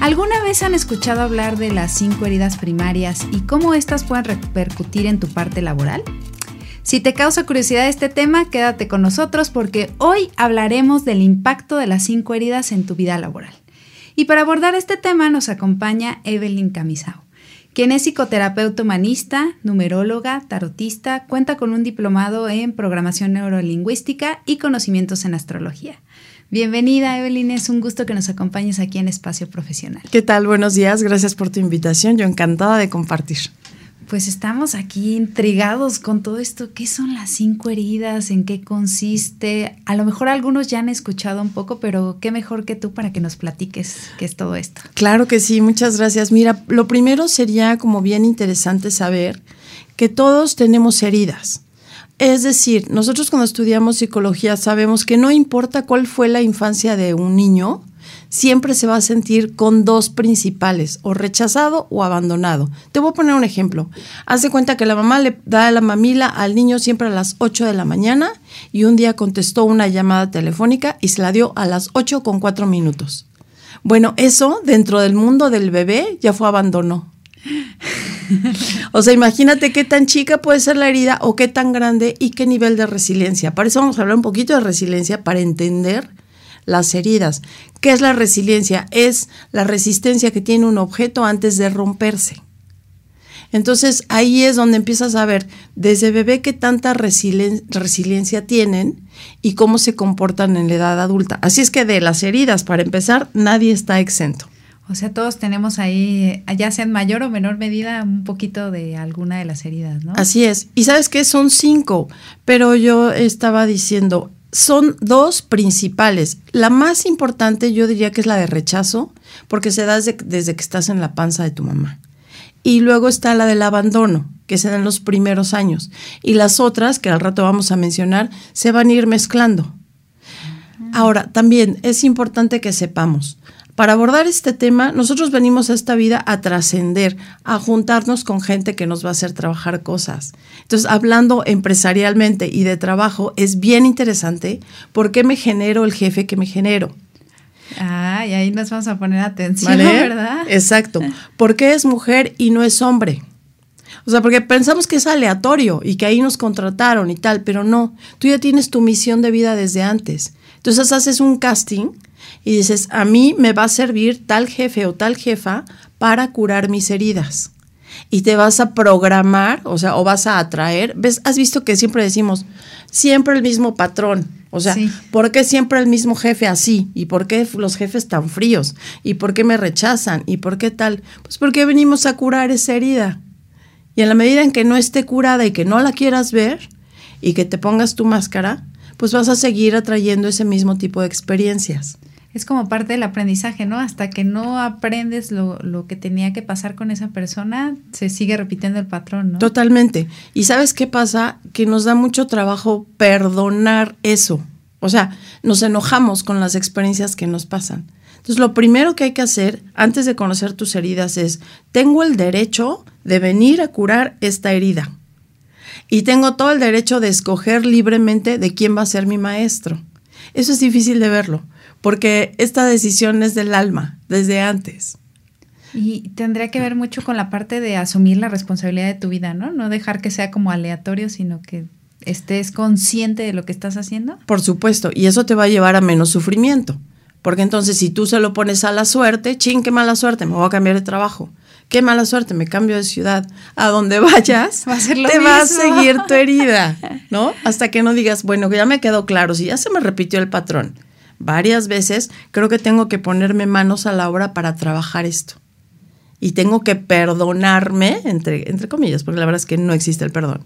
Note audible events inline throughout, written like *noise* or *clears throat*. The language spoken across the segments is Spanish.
¿Alguna vez han escuchado hablar de las cinco heridas primarias y cómo éstas pueden repercutir en tu parte laboral? Si te causa curiosidad este tema, quédate con nosotros porque hoy hablaremos del impacto de las cinco heridas en tu vida laboral. Y para abordar este tema nos acompaña Evelyn Camisao, quien es psicoterapeuta humanista, numeróloga, tarotista, cuenta con un diplomado en programación neurolingüística y conocimientos en astrología. Bienvenida, Evelyn. Es un gusto que nos acompañes aquí en Espacio Profesional. ¿Qué tal? Buenos días. Gracias por tu invitación. Yo encantada de compartir. Pues estamos aquí intrigados con todo esto. ¿Qué son las cinco heridas? ¿En qué consiste? A lo mejor algunos ya han escuchado un poco, pero qué mejor que tú para que nos platiques qué es todo esto. Claro que sí, muchas gracias. Mira, lo primero sería como bien interesante saber que todos tenemos heridas. Es decir, nosotros cuando estudiamos psicología sabemos que no importa cuál fue la infancia de un niño, siempre se va a sentir con dos principales, o rechazado o abandonado. Te voy a poner un ejemplo. Haz de cuenta que la mamá le da la mamila al niño siempre a las 8 de la mañana y un día contestó una llamada telefónica y se la dio a las 8 con 4 minutos. Bueno, eso dentro del mundo del bebé ya fue abandono. *laughs* o sea, imagínate qué tan chica puede ser la herida o qué tan grande y qué nivel de resiliencia. Para eso vamos a hablar un poquito de resiliencia para entender las heridas. ¿Qué es la resiliencia? Es la resistencia que tiene un objeto antes de romperse. Entonces ahí es donde empiezas a ver desde bebé qué tanta resiliencia tienen y cómo se comportan en la edad adulta. Así es que de las heridas, para empezar, nadie está exento. O sea, todos tenemos ahí, ya sea en mayor o menor medida, un poquito de alguna de las heridas, ¿no? Así es. Y sabes que son cinco, pero yo estaba diciendo, son dos principales. La más importante yo diría que es la de rechazo, porque se da desde, desde, que estás en la panza de tu mamá. Y luego está la del abandono, que se da en los primeros años. Y las otras, que al rato vamos a mencionar, se van a ir mezclando. Ahora, también es importante que sepamos, para abordar este tema, nosotros venimos a esta vida a trascender, a juntarnos con gente que nos va a hacer trabajar cosas. Entonces, hablando empresarialmente y de trabajo, es bien interesante por qué me genero el jefe que me genero. Ah, y ahí nos vamos a poner atención, ¿verdad? Exacto. ¿Por qué es mujer y no es hombre? O sea, porque pensamos que es aleatorio y que ahí nos contrataron y tal, pero no. Tú ya tienes tu misión de vida desde antes. Entonces haces un casting y dices, a mí me va a servir tal jefe o tal jefa para curar mis heridas. Y te vas a programar, o sea, o vas a atraer. ¿Ves? Has visto que siempre decimos, siempre el mismo patrón. O sea, ¿por qué siempre el mismo jefe así? ¿Y por qué los jefes tan fríos? ¿Y por qué me rechazan? ¿Y por qué tal? Pues porque venimos a curar esa herida. Y en la medida en que no esté curada y que no la quieras ver y que te pongas tu máscara, pues vas a seguir atrayendo ese mismo tipo de experiencias es como parte del aprendizaje, ¿no? Hasta que no aprendes lo, lo, que tenía que pasar con esa persona, se sigue repitiendo el patrón, ¿no? Totalmente. Y sabes qué pasa? Que nos da mucho trabajo perdonar eso. O sea, nos enojamos con las experiencias que nos pasan. Entonces, lo primero que hay que hacer antes de conocer tus heridas es, tengo el derecho de venir a curar esta herida. Y tengo todo el derecho de escoger libremente de quién va a ser mi maestro. Eso es difícil de verlo porque esta decisión es del alma, desde antes. Y tendría que ver mucho con la parte de asumir la responsabilidad de tu vida, ¿no? No dejar que sea como aleatorio, sino que estés consciente de lo que estás haciendo. Por supuesto, y eso te va a llevar a menos sufrimiento. Porque entonces si tú se lo pones a la suerte, ching, qué mala suerte, me voy a cambiar de trabajo. Qué mala suerte, me cambio de ciudad. A donde *laughs* vayas, te va a seguir tu herida, *laughs* ¿no? Hasta que no digas, bueno, ya me quedó claro, si ya se me repitió el patrón varias veces, creo que tengo que ponerme manos a la obra para trabajar esto. Y tengo que perdonarme, entre, entre comillas, porque la verdad es que no existe el perdón.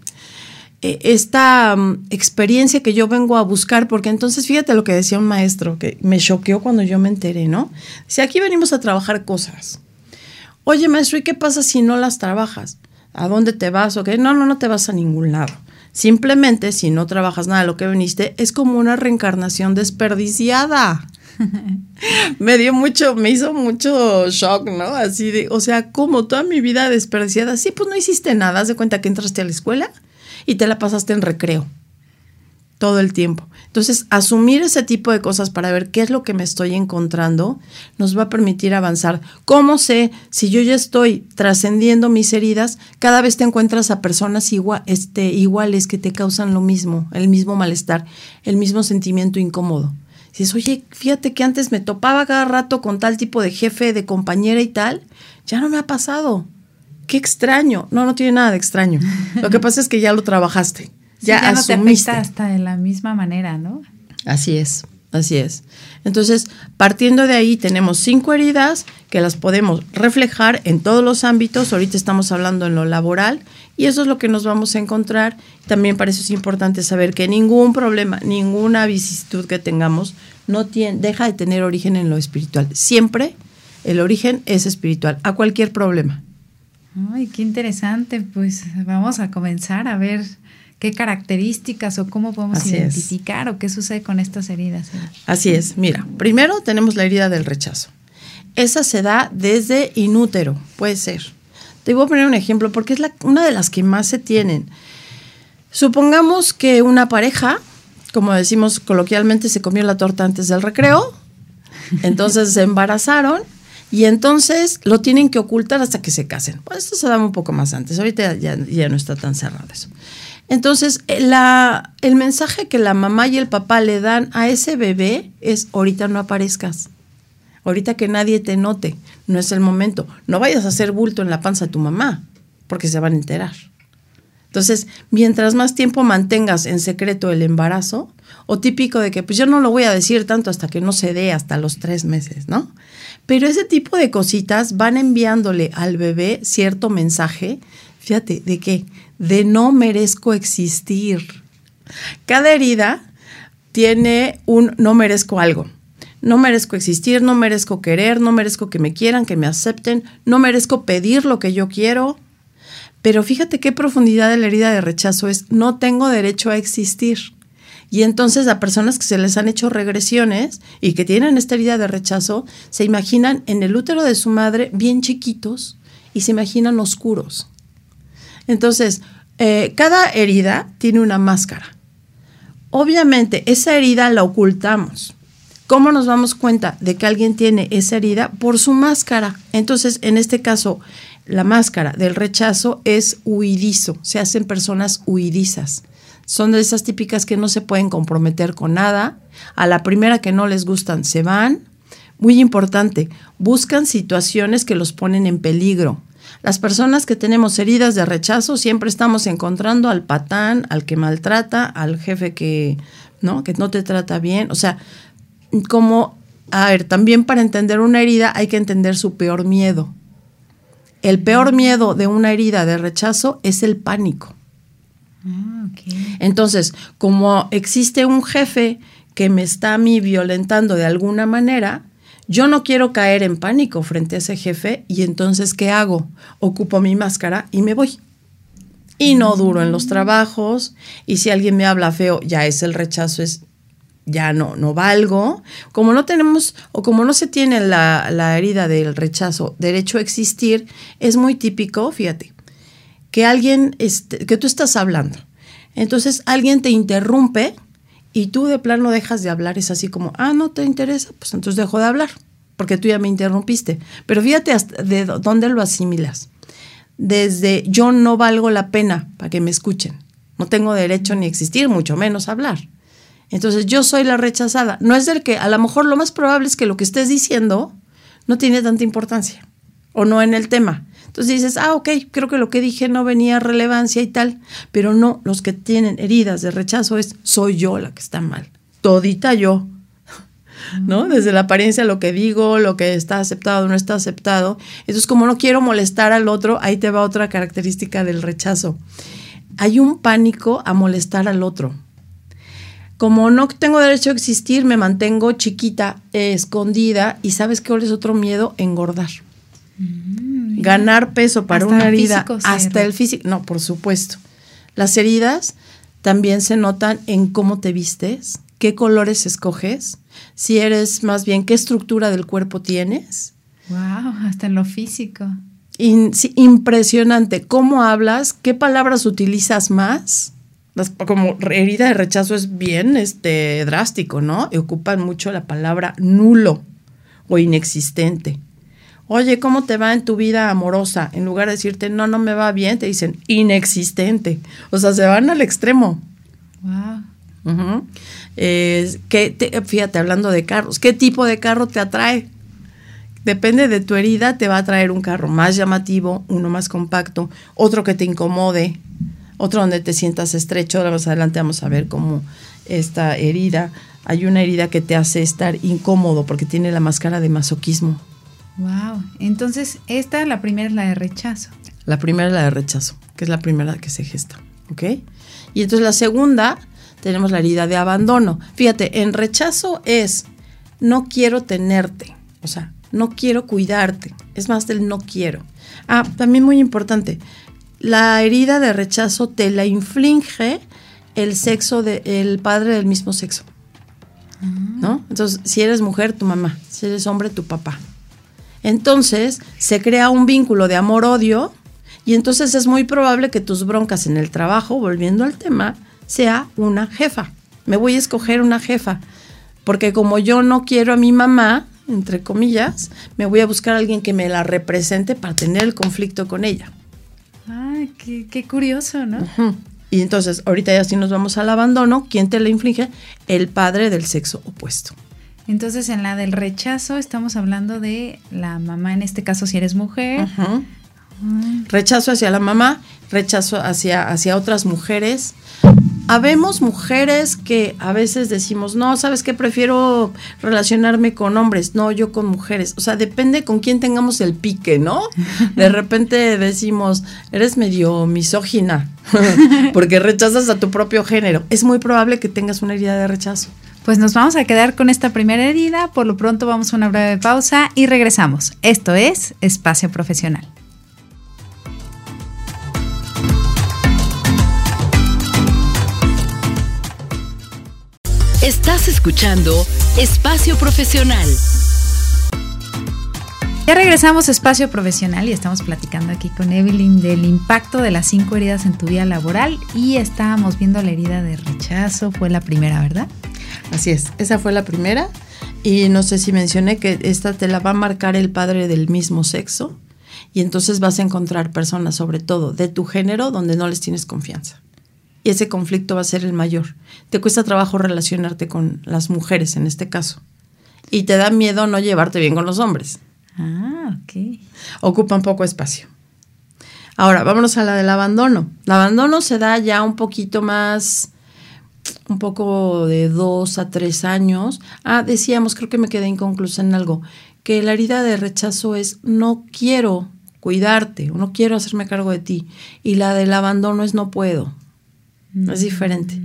E, esta mm, experiencia que yo vengo a buscar, porque entonces fíjate lo que decía un maestro, que me choqueó cuando yo me enteré, ¿no? Si aquí venimos a trabajar cosas. Oye, maestro, ¿y qué pasa si no las trabajas? ¿A dónde te vas? ¿O No, no, no te vas a ningún lado. Simplemente, si no trabajas nada de lo que viniste, es como una reencarnación desperdiciada. *laughs* me dio mucho, me hizo mucho shock, ¿no? Así de, o sea, como toda mi vida desperdiciada. Sí, pues no hiciste nada. Haz de cuenta que entraste a la escuela y te la pasaste en recreo todo el tiempo. Entonces, asumir ese tipo de cosas para ver qué es lo que me estoy encontrando nos va a permitir avanzar. ¿Cómo sé si yo ya estoy trascendiendo mis heridas? Cada vez te encuentras a personas igual, este, iguales que te causan lo mismo, el mismo malestar, el mismo sentimiento incómodo. Si es, oye, fíjate que antes me topaba cada rato con tal tipo de jefe, de compañera y tal, ya no me ha pasado. Qué extraño. No, no tiene nada de extraño. Lo que pasa es que ya lo trabajaste ya, no te afecta hasta de la misma manera, ¿no? Así es, así es. Entonces, partiendo de ahí, tenemos cinco heridas que las podemos reflejar en todos los ámbitos. Ahorita estamos hablando en lo laboral y eso es lo que nos vamos a encontrar. También para eso es importante saber que ningún problema, ninguna vicisitud que tengamos no tiene, deja de tener origen en lo espiritual. Siempre el origen es espiritual, a cualquier problema. Ay, qué interesante. Pues vamos a comenzar a ver qué características o cómo podemos identificar o qué sucede con estas heridas. Así es, mira, primero tenemos la herida del rechazo. Esa se da desde inútero, puede ser. Te voy a poner un ejemplo porque es la, una de las que más se tienen. Supongamos que una pareja, como decimos coloquialmente, se comió la torta antes del recreo, entonces se embarazaron y entonces lo tienen que ocultar hasta que se casen. Pues esto se da un poco más antes, ahorita ya, ya no está tan cerrado eso. Entonces, eh, el mensaje que la mamá y el papá le dan a ese bebé es, ahorita no aparezcas, ahorita que nadie te note, no es el momento, no vayas a hacer bulto en la panza de tu mamá, porque se van a enterar. Entonces, mientras más tiempo mantengas en secreto el embarazo, o típico de que pues yo no lo voy a decir tanto hasta que no se dé, hasta los tres meses, ¿no? Pero ese tipo de cositas van enviándole al bebé cierto mensaje, fíjate, ¿de qué? De no merezco existir. Cada herida tiene un no merezco algo. No merezco existir, no merezco querer, no merezco que me quieran, que me acepten, no merezco pedir lo que yo quiero. Pero fíjate qué profundidad de la herida de rechazo es, no tengo derecho a existir. Y entonces a personas que se les han hecho regresiones y que tienen esta herida de rechazo, se imaginan en el útero de su madre bien chiquitos y se imaginan oscuros. Entonces, eh, cada herida tiene una máscara. Obviamente, esa herida la ocultamos. ¿Cómo nos damos cuenta de que alguien tiene esa herida? Por su máscara. Entonces, en este caso, la máscara del rechazo es huidizo. Se hacen personas huidizas. Son de esas típicas que no se pueden comprometer con nada. A la primera que no les gustan, se van. Muy importante, buscan situaciones que los ponen en peligro. Las personas que tenemos heridas de rechazo siempre estamos encontrando al patán, al que maltrata, al jefe que no, que no te trata bien. O sea, como, a ver, también para entender una herida hay que entender su peor miedo. El peor miedo de una herida de rechazo es el pánico. Ah, Entonces, como existe un jefe que me está a mí violentando de alguna manera, yo no quiero caer en pánico frente a ese jefe y entonces ¿qué hago? Ocupo mi máscara y me voy. Y no duro en los trabajos y si alguien me habla feo, ya es el rechazo, es ya no, no valgo. Como no tenemos o como no se tiene la, la herida del rechazo derecho a existir, es muy típico, fíjate, que alguien, este, que tú estás hablando. Entonces alguien te interrumpe y tú de plano dejas de hablar, es así como, ah, no te interesa, pues entonces dejo de hablar, porque tú ya me interrumpiste. Pero fíjate de dónde lo asimilas. Desde yo no valgo la pena para que me escuchen. No tengo derecho ni existir, mucho menos hablar. Entonces yo soy la rechazada. No es del que a lo mejor lo más probable es que lo que estés diciendo no tiene tanta importancia o no en el tema. Entonces dices, ah, ok, creo que lo que dije no venía relevancia y tal, pero no, los que tienen heridas de rechazo es, soy yo la que está mal, todita yo, *laughs* ¿no? Desde la apariencia, lo que digo, lo que está aceptado, no está aceptado. Entonces, como no quiero molestar al otro, ahí te va otra característica del rechazo. Hay un pánico a molestar al otro. Como no tengo derecho a existir, me mantengo chiquita, escondida, y ¿sabes qué es otro miedo? Engordar. Mm ganar peso para Hasta una herida, hasta el físico, no, por supuesto. Las heridas también se notan en cómo te vistes, qué colores escoges, si eres más bien qué estructura del cuerpo tienes. Wow, hasta en lo físico. In- sí, impresionante. ¿Cómo hablas? ¿Qué palabras utilizas más? Las- como herida de rechazo es bien este, drástico, ¿no? Y ocupan mucho la palabra nulo o inexistente. Oye, ¿cómo te va en tu vida amorosa? En lugar de decirte, no, no me va bien, te dicen inexistente. O sea, se van al extremo. Wow. Ujú. Eh, ¿qué te- fíjate, hablando de carros, ¿qué tipo de carro te atrae? Depende de tu herida, te va a traer un carro más llamativo, uno más compacto, otro que te incomode, otro donde te sientas estrecho. Ahora más adelante vamos a ver cómo esta herida, hay una herida que te hace estar incómodo porque tiene la máscara de masoquismo. Wow. Entonces, esta, la primera es la de rechazo. La primera es la de rechazo, que es la primera que se gesta, ¿ok? Y entonces la segunda tenemos la herida de abandono. Fíjate, en rechazo es no quiero tenerte, o sea, no quiero cuidarte, es más del no quiero. Ah, también muy importante, la herida de rechazo te la inflige el sexo del padre del mismo sexo. ¿No? Entonces, si eres mujer, tu mamá, si eres hombre, tu papá. Entonces se crea un vínculo de amor-odio y entonces es muy probable que tus broncas en el trabajo, volviendo al tema, sea una jefa. Me voy a escoger una jefa, porque como yo no quiero a mi mamá, entre comillas, me voy a buscar a alguien que me la represente para tener el conflicto con ella. Ay, qué, qué curioso, ¿no? Y entonces, ahorita ya sí nos vamos al abandono, ¿quién te la inflige? El padre del sexo opuesto. Entonces, en la del rechazo estamos hablando de la mamá, en este caso si eres mujer. Rechazo hacia la mamá, rechazo hacia, hacia otras mujeres. Habemos mujeres que a veces decimos, no, ¿sabes qué? Prefiero relacionarme con hombres, no, yo con mujeres. O sea, depende con quién tengamos el pique, ¿no? De repente decimos, eres medio misógina, *laughs* porque rechazas a tu propio género. Es muy probable que tengas una herida de rechazo. Pues nos vamos a quedar con esta primera herida. Por lo pronto vamos a una breve pausa y regresamos. Esto es Espacio Profesional. Estás escuchando Espacio Profesional. Ya regresamos a Espacio Profesional y estamos platicando aquí con Evelyn del impacto de las cinco heridas en tu vida laboral y estábamos viendo la herida de rechazo, fue la primera, ¿verdad? Así es, esa fue la primera. Y no sé si mencioné que esta te la va a marcar el padre del mismo sexo. Y entonces vas a encontrar personas, sobre todo de tu género, donde no les tienes confianza. Y ese conflicto va a ser el mayor. Te cuesta trabajo relacionarte con las mujeres en este caso. Y te da miedo no llevarte bien con los hombres. Ah, ok. Ocupan poco espacio. Ahora, vámonos a la del abandono. El abandono se da ya un poquito más, un poco de dos a tres años. Ah, decíamos, creo que me quedé inconclusa en algo, que la herida de rechazo es no quiero cuidarte o no quiero hacerme cargo de ti. Y la del abandono es no puedo. Es diferente.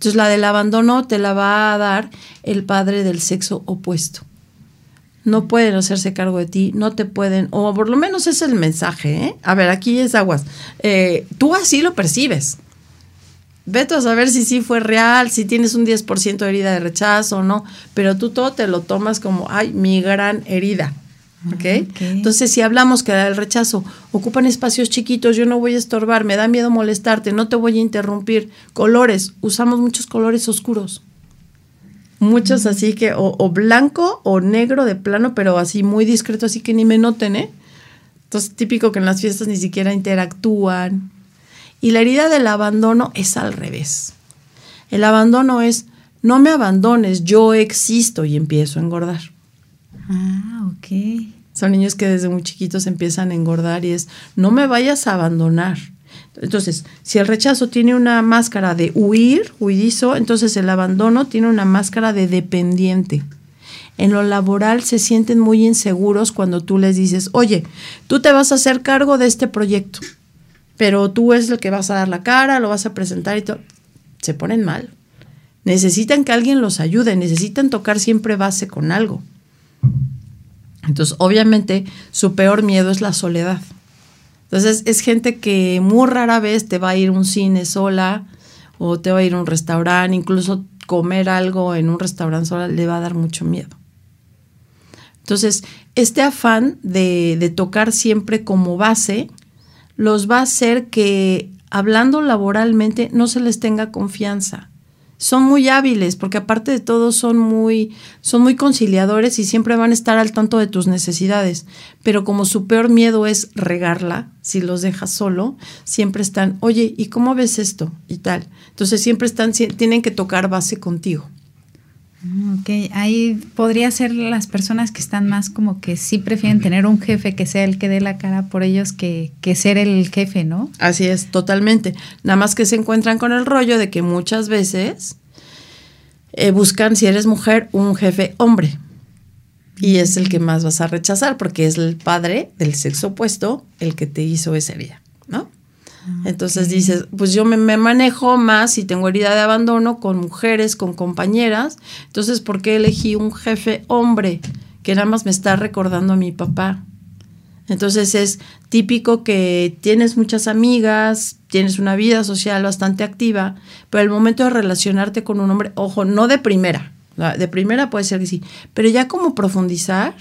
Entonces la del abandono te la va a dar el padre del sexo opuesto. No pueden hacerse cargo de ti, no te pueden, o por lo menos es el mensaje, ¿eh? A ver, aquí es aguas. Eh, tú así lo percibes. Vete a saber si sí fue real, si tienes un 10% de herida de rechazo o no, pero tú todo te lo tomas como, ay, mi gran herida. ¿ok? ok. Entonces, si hablamos que el rechazo ocupan espacios chiquitos, yo no voy a estorbar, me da miedo molestarte, no te voy a interrumpir. Colores, usamos muchos colores oscuros. Muchos así que, o, o blanco o negro de plano, pero así muy discreto, así que ni me noten, ¿eh? Entonces, típico que en las fiestas ni siquiera interactúan. Y la herida del abandono es al revés. El abandono es, no me abandones, yo existo y empiezo a engordar. Ah, ok. Son niños que desde muy chiquitos empiezan a engordar y es, no me vayas a abandonar. Entonces, si el rechazo tiene una máscara de huir, huidizo, entonces el abandono tiene una máscara de dependiente. En lo laboral se sienten muy inseguros cuando tú les dices, oye, tú te vas a hacer cargo de este proyecto, pero tú es el que vas a dar la cara, lo vas a presentar y todo. Se ponen mal. Necesitan que alguien los ayude, necesitan tocar siempre base con algo. Entonces, obviamente, su peor miedo es la soledad. Entonces, es gente que muy rara vez te va a ir a un cine sola o te va a ir a un restaurante, incluso comer algo en un restaurante sola le va a dar mucho miedo. Entonces, este afán de, de tocar siempre como base los va a hacer que, hablando laboralmente, no se les tenga confianza son muy hábiles porque aparte de todo son muy son muy conciliadores y siempre van a estar al tanto de tus necesidades, pero como su peor miedo es regarla, si los dejas solo, siempre están, "Oye, ¿y cómo ves esto?" y tal. Entonces siempre están tienen que tocar base contigo. Ok, ahí podría ser las personas que están más como que sí prefieren tener un jefe que sea el que dé la cara por ellos que, que ser el jefe, ¿no? Así es, totalmente. Nada más que se encuentran con el rollo de que muchas veces eh, buscan, si eres mujer, un jefe hombre. Y es el que más vas a rechazar porque es el padre del sexo opuesto el que te hizo esa herida, ¿no? Entonces dices, pues yo me, manejo más y tengo herida de abandono con mujeres, con compañeras. Entonces, ¿por qué elegí un jefe hombre que nada más me está recordando a mi papá? Entonces es típico que tienes muchas amigas, tienes una vida social bastante activa, pero el momento de relacionarte con un hombre, ojo, no de primera, de primera puede ser que sí, pero ya como profundizar,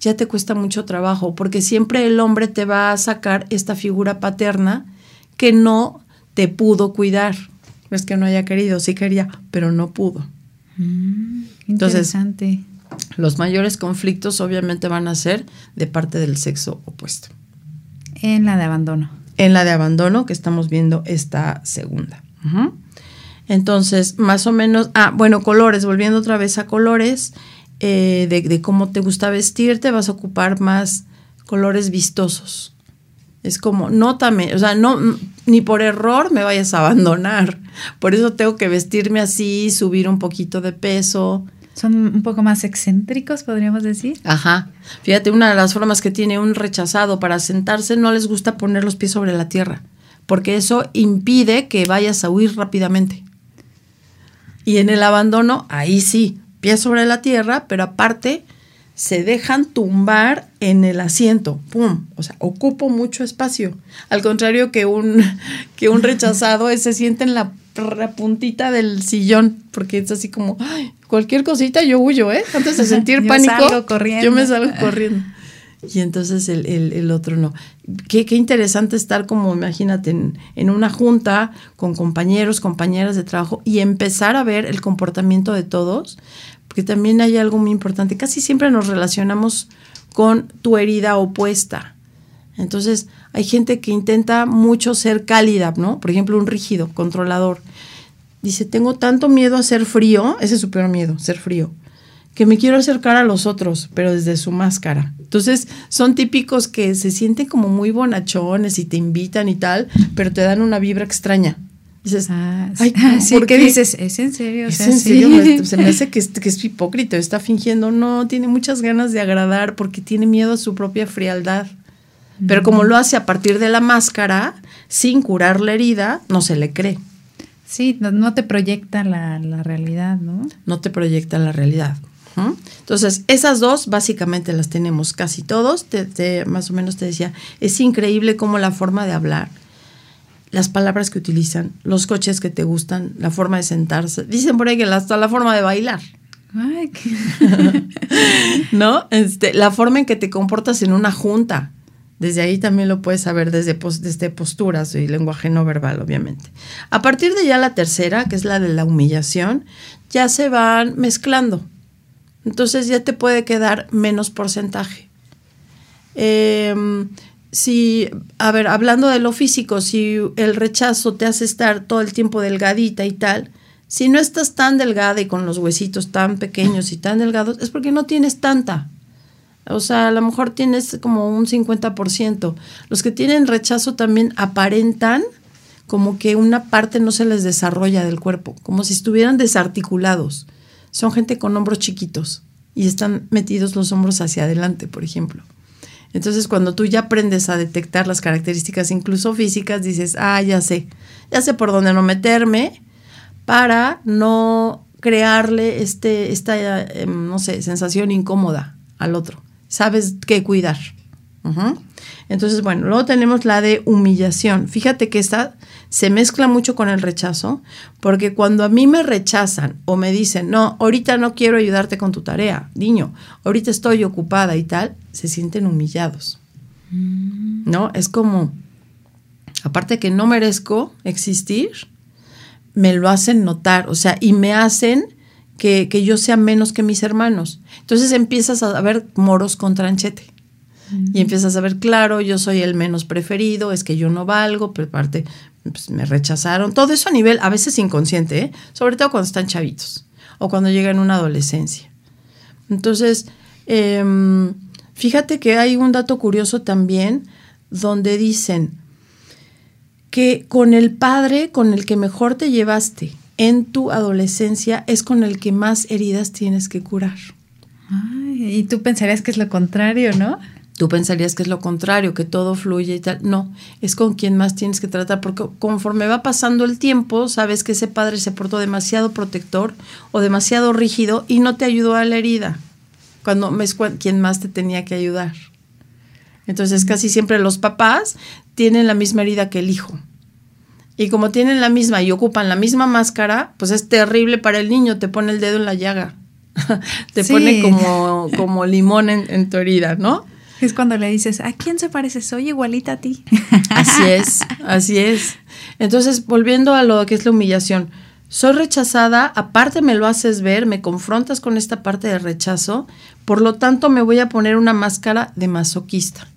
ya te cuesta mucho trabajo, porque siempre el hombre te va a sacar esta figura paterna que no te pudo cuidar. No es que no haya querido, sí quería, pero no pudo. Mm, interesante. los mayores conflictos obviamente van a ser de parte del sexo opuesto. En la de abandono. En la de abandono, que estamos viendo esta segunda. Entonces, más o menos, ah, bueno, colores, volviendo otra vez a colores, eh, de, de, cómo te gusta vestirte, vas a ocupar más colores vistosos. Es como, nótame, o sea, no, ni por error me vayas a abandonar. Por eso tengo que vestirme así, subir un poquito de peso. Son un poco más excéntricos, podríamos decir. Ajá. Fíjate, una de las formas que tiene un rechazado para sentarse, no les gusta poner los pies sobre la tierra, porque eso impide que vayas a huir rápidamente. Y en el abandono, ahí sí, pies sobre la tierra, pero aparte se dejan tumbar en el asiento, ¡pum! O sea, ocupo mucho espacio. Al contrario que un, *laughs* que un rechazado se siente en la, puntita del sillón, porque es así como, cualquier cosita yo huyo, ¿eh? Antes de sentir *laughs* pánico, yo me salgo corriendo. Y entonces el, otro no. Qué, qué, interesante estar como, imagínate, en, en, una junta con compañeros, compañeras de trabajo y empezar a ver el comportamiento de todos, porque también hay algo muy importante. Casi siempre nos relacionamos con tu herida opuesta. Entonces, hay gente que intenta mucho ser cálida, ¿no? Por ejemplo, un rígido, controlador. Dice, tengo tanto miedo a ser frío, ese es su peor miedo, ser frío, que me quiero acercar a los otros, pero desde su máscara. Entonces, son típicos que se sienten como muy bonachones y te invitan y tal, pero te dan una vibra extraña. Dices, ah, ay, *laughs* ¿por qué? dices? ¿Es en serio? ¿Es en serio? Se me hace que es, que es hipócrita, está fingiendo. No, tiene muchas ganas de agradar porque tiene miedo a su propia frialdad. Pero como lo hace a partir de la máscara, sin curar la herida, no se le cree. Sí, no, te proyecta la, realidad, ¿no? No te proyecta la realidad. Entonces, esas dos básicamente las tenemos casi todos. más o menos te decía, es increíble cómo la forma de hablar las palabras que utilizan, los coches que te gustan, la forma de sentarse. Dicen por ahí que hasta la forma de bailar. Ay, *laughs* ¿No? Este, la forma en que te comportas en una junta. Desde ahí también lo puedes saber desde, desde posturas y lenguaje no verbal, obviamente. A partir de ya la tercera, que es la de la humillación, ya se van mezclando. Entonces ya te puede quedar menos porcentaje. Eh, si, a ver, hablando de lo físico, si el rechazo te hace estar todo el tiempo delgadita y tal, si no estás tan delgada y con los huesitos tan pequeños y tan delgados, es porque no tienes tanta. O sea, a lo mejor tienes como un 50%. Los que tienen rechazo también aparentan como que una parte no se les desarrolla del cuerpo, como si estuvieran desarticulados. Son gente con hombros chiquitos y están metidos los hombros hacia adelante, por ejemplo. Entonces, cuando tú ya aprendes a detectar las características incluso físicas, dices, ah, ya sé, ya sé por dónde no meterme para no crearle este, esta, em, no sé, sensación incómoda al otro. sabes qué cuidar. Entonces, bueno, luego tenemos la de humillación. Fíjate que esta se mezcla mucho con el rechazo, porque cuando a mí me rechazan o me dicen, no, ahorita no quiero ayudarte con tu tarea, niño, ahorita estoy ocupada y tal, se sienten humillados. Mm. ¿No? Es como, aparte que no merezco existir, me lo hacen notar, o sea, y me hacen que, que yo sea menos que mis hermanos. Entonces empiezas a ver moros con tranchete. Y empiezas a ver, claro, yo soy el menos preferido, es que yo no valgo, pero aparte pues, me rechazaron. Todo eso a nivel, a veces inconsciente, ¿eh? sobre todo cuando están chavitos o cuando llegan a una adolescencia. Entonces, em, fíjate que hay un dato curioso también donde dicen que con el padre con el que mejor te llevaste en tu adolescencia es con el que más heridas tienes que curar. Ay, y tú pensarías que es lo contrario, ¿no? Tú pensarías que es lo contrario, que todo fluye y tal. No, es con quien más tienes que tratar, porque conforme va pasando el tiempo, sabes que ese padre se portó demasiado protector o demasiado rígido y no te ayudó a la herida, cuando es quien más te tenía que ayudar. Entonces, casi siempre los papás tienen la misma herida que el hijo. Y como tienen la misma y ocupan la misma máscara, pues es terrible para el niño, te pone el dedo en la llaga. *laughs* te pone como, como limón en, en tu herida, ¿no? Es cuando le dices, ¿a quién se parece? Soy igualita a ti. *laughs* Así es, así es. Entonces, volviendo a lo que es la humillación, soy rechazada, aparte me lo haces ver, me confrontas con esta parte de rechazo, por lo tanto me voy a poner una máscara de masoquista.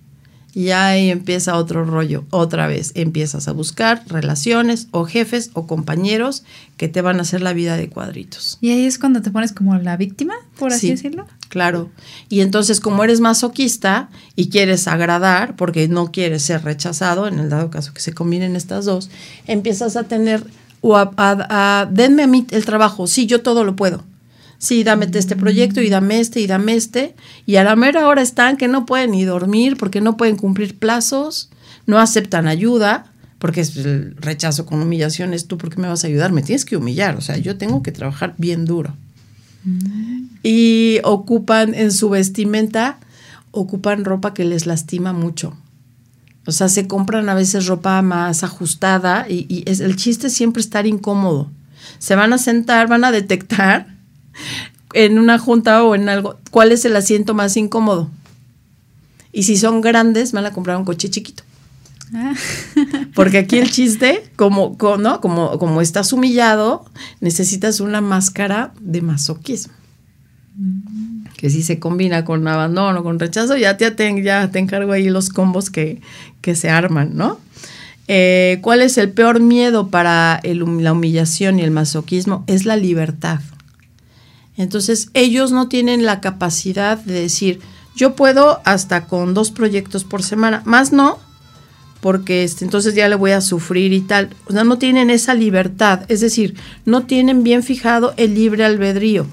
Y ahí empieza otro rollo, otra vez empiezas a buscar relaciones o jefes o compañeros que te van a hacer la vida de cuadritos. Y ahí es cuando te pones como la víctima, por así decirlo. Claro. Y entonces como eres masoquista y quieres agradar, porque no quieres ser rechazado, en el dado caso que se combinen estas dos, empiezas a tener o a, a denme a mí el trabajo, sí, yo todo lo puedo sí, dame este proyecto y dame este y dame este. Y a la mera hora están que no pueden ni dormir porque no pueden cumplir plazos, no aceptan ayuda, porque es el rechazo con humillación es tú, ¿por qué me vas a ayudar? Me tienes que humillar, o sea, yo tengo que trabajar bien duro. Mm. Y ocupan en su vestimenta, ocupan ropa que les lastima mucho. O sea, se compran a veces ropa más ajustada y, y es, el chiste es siempre estar incómodo. Se van a sentar, van a detectar en una junta o en algo, ¿cuál es el asiento más incómodo? Y si son grandes, van a comprar un coche chiquito. Ah. Porque aquí el *laughs* chiste, como, como, como, como estás humillado, necesitas una máscara de masoquismo. Mm. Que si se combina con abandono, con rechazo, ya te, ya te encargo ahí los combos que, que se arman, ¿no? Eh, ¿Cuál es el peor miedo para la humillación y el masoquismo? Es la libertad. Entonces ellos no tienen la capacidad de decir, yo puedo hasta con dos proyectos por semana, más no, porque este, entonces ya le voy a sufrir y tal. O sea, no tienen esa libertad, es decir, no tienen bien fijado el libre albedrío.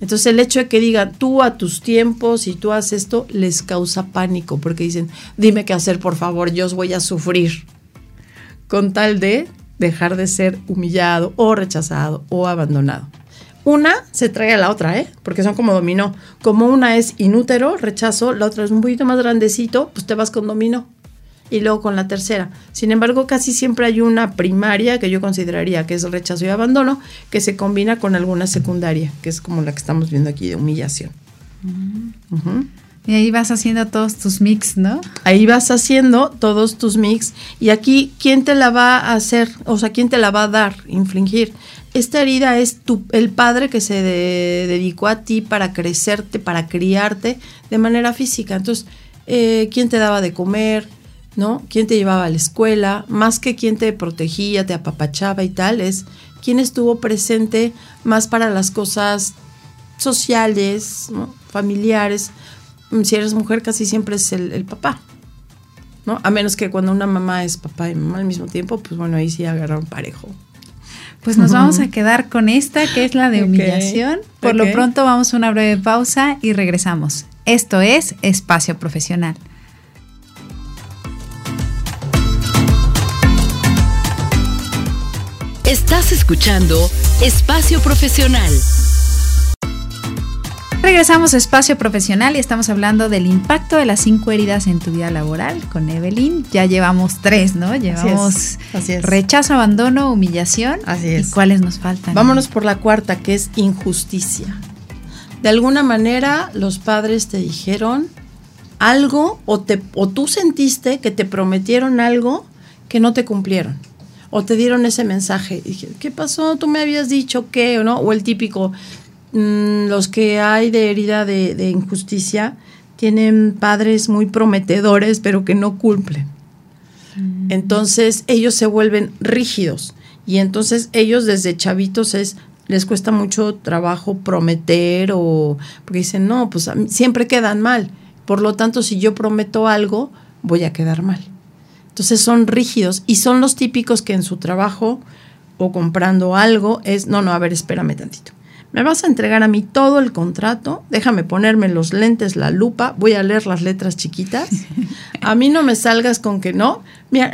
Entonces el hecho de que digan tú a tus tiempos y tú haces esto les causa pánico porque dicen, dime qué hacer por favor, yo os voy a sufrir. Con tal de dejar de ser humillado o rechazado o abandonado una se trae a la otra, ¿eh? Porque son como dominó. Como una es inútero, rechazo, la otra es un poquito más grandecito, pues te vas con dominó. Y luego con la tercera. Sin embargo, casi siempre hay una primaria que yo consideraría que es rechazo y abandono, que se combina con alguna secundaria, que es como la que estamos viendo aquí de humillación. Mm. Y ahí vas haciendo todos tus mix, ¿no? Ahí vas haciendo todos tus mix. Y aquí, ¿quién te la va a hacer? O sea, ¿quién te la va a dar, infligir? Esta herida es tu, el padre que se dedicó a ti para crecerte, para criarte de manera física. Entonces, eh, ¿quién te daba de comer? ¿No? ¿Quién te llevaba a la escuela? Más que quién te protegía, te apapachaba y tal, es quién estuvo presente más para las cosas sociales, familiares. Si eres mujer, casi siempre es el, el papá. ¿no? A menos que cuando una mamá es papá y mamá al mismo tiempo, pues bueno, ahí sí agarraron parejo. Pues nos vamos a quedar con esta, que es la de humillación. Por lo pronto vamos a una breve pausa y regresamos. Esto es Espacio Profesional. Estás escuchando Espacio Profesional. Regresamos a Espacio Profesional y estamos hablando del impacto de las cinco heridas en tu vida laboral con Evelyn. Ya llevamos tres, ¿no? Llevamos rechazo, abandono, humillación. Así es. ¿Y cuáles nos faltan? Vámonos por la cuarta, que es injusticia. De alguna manera los padres te dijeron algo o, te, o tú sentiste que te prometieron algo que no te cumplieron o te dieron ese mensaje. dije, ¿qué pasó? Tú me habías dicho qué o no. O el típico, Mm, los que hay de herida de, injusticia tienen padres muy prometedores, pero que no cumplen. Mm. Entonces ellos se vuelven rígidos y entonces ellos desde chavitos es les cuesta mucho trabajo prometer o porque dicen, "No, pues siempre quedan mal. Por lo tanto, si yo prometo algo, voy a quedar mal." Entonces son rígidos y son los típicos que en su trabajo o comprando algo es, "No, no, a ver, espérame tantito." Me vas a entregar a mí todo el contrato, déjame ponerme los lentes, la lupa, voy a leer las letras chiquitas. *laughs* A mí no me salgas con que no.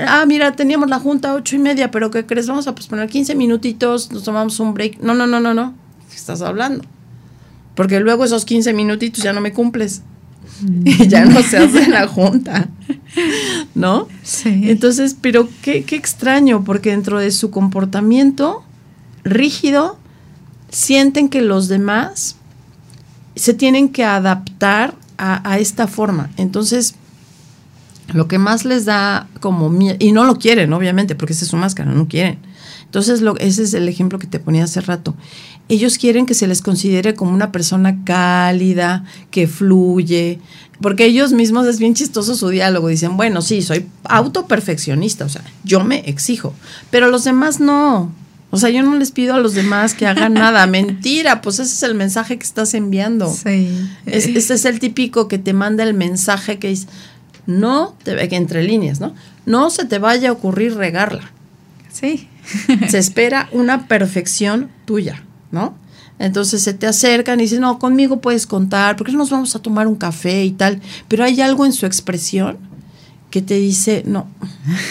ah, mira, teníamos la junta a ocho y media, pero ¿qué crees? Vamos a posponer 15 minutitos, nos tomamos un break. No, no, no, no, no. ¿Qué estás hablando? Porque luego esos 15 minutitos ya no me cumples. y *laughs* ya no se hace la junta. *laughs* ¿No? Sí. Entonces, pero qué, qué extraño, porque dentro de su comportamiento rígido, sienten que los demás se tienen que adaptar a, esta forma. Entonces, lo que más les da como miedo, y no lo quieren, obviamente, porque esa es su máscara, no quieren. Entonces, ese es el ejemplo que te ponía hace rato. Ellos quieren que se les considere como una persona cálida, que fluye, porque ellos mismos es bien chistoso su diálogo. Dicen, bueno, sí, soy autoperfeccionista, o sea, yo me exijo, pero los demás no. O sea, yo no les pido a los demás que hagan nada. *laughs* Mentira, pues ese es el mensaje que estás enviando. Sí. este es el típico que te manda el mensaje que es, no, te, que entre líneas, ¿no? No se te vaya a ocurrir regarla. Sí. *laughs* se espera una perfección tuya, ¿no? Entonces se te acercan y dicen, no, conmigo puedes contar, porque no nos vamos a tomar un café y tal. Pero hay algo en su expresión que te dice, no,